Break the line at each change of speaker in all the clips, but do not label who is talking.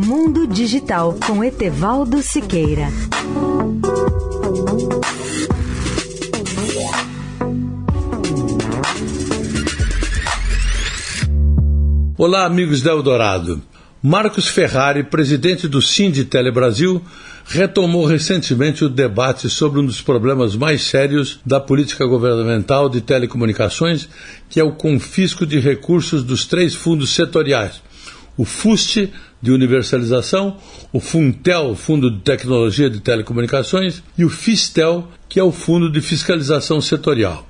Mundo Digital com Etevaldo Siqueira.
Olá, amigos da Eldorado. Marcos Ferrari, presidente do Sinditele Brasil, retomou recentemente o debate sobre um dos problemas mais sérios da política governamental de telecomunicações, que é o confisco de recursos dos três fundos setoriais: o FUST, de universalização, o FUNTEL, Fundo de Tecnologia de Telecomunicações, e o FISTEL, que é o Fundo de Fiscalização Setorial.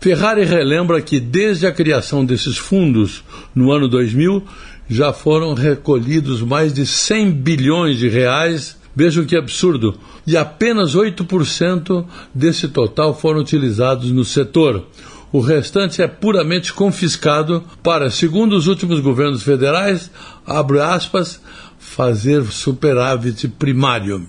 Ferrari relembra que desde a criação desses fundos no ano 2000 já foram recolhidos mais de 100 bilhões de reais. Vejam que absurdo! E apenas 8% desse total foram utilizados no setor. O restante é puramente confiscado para, segundo os últimos governos federais, aspas, fazer superávit primário.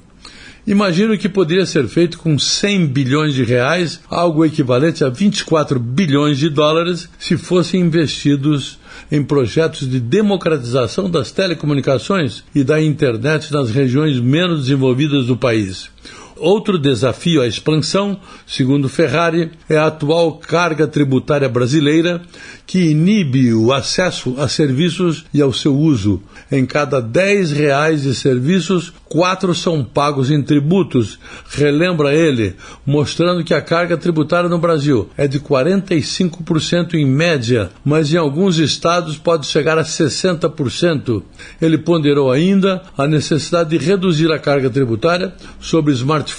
Imagino que poderia ser feito com 100 bilhões de reais, algo equivalente a 24 bilhões de dólares, se fossem investidos em projetos de democratização das telecomunicações e da internet nas regiões menos desenvolvidas do país. Outro desafio à expansão, segundo Ferrari, é a atual carga tributária brasileira, que inibe o acesso a serviços e ao seu uso. Em cada 10 reais de serviços, quatro são pagos em tributos, relembra ele, mostrando que a carga tributária no Brasil é de 45% em média, mas em alguns estados pode chegar a 60%. Ele ponderou ainda a necessidade de reduzir a carga tributária sobre smartphones.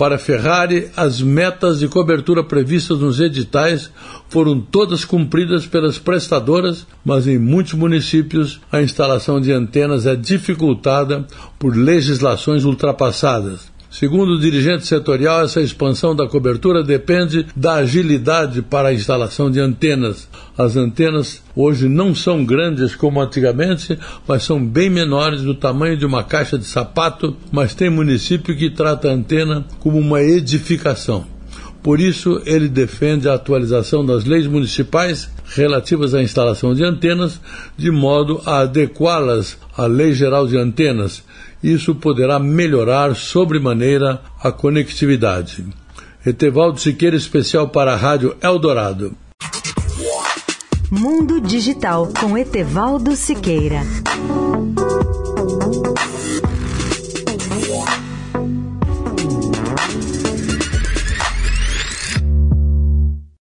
Para Ferrari, as metas de cobertura previstas nos editais foram todas cumpridas pelas prestadoras, mas em muitos municípios a instalação de antenas é dificultada por legislações ultrapassadas. Segundo o dirigente setorial, essa expansão da cobertura depende da agilidade para a instalação de antenas. As antenas hoje não são grandes como antigamente, mas são bem menores do tamanho de uma caixa de sapato, mas tem município que trata a antena como uma edificação. Por isso, ele defende a atualização das leis municipais relativas à instalação de antenas, de modo a adequá-las à Lei Geral de Antenas, isso poderá melhorar sobremaneira a conectividade. Etevaldo Siqueira, especial para a Rádio Eldorado.
Mundo Digital com Etevaldo Siqueira.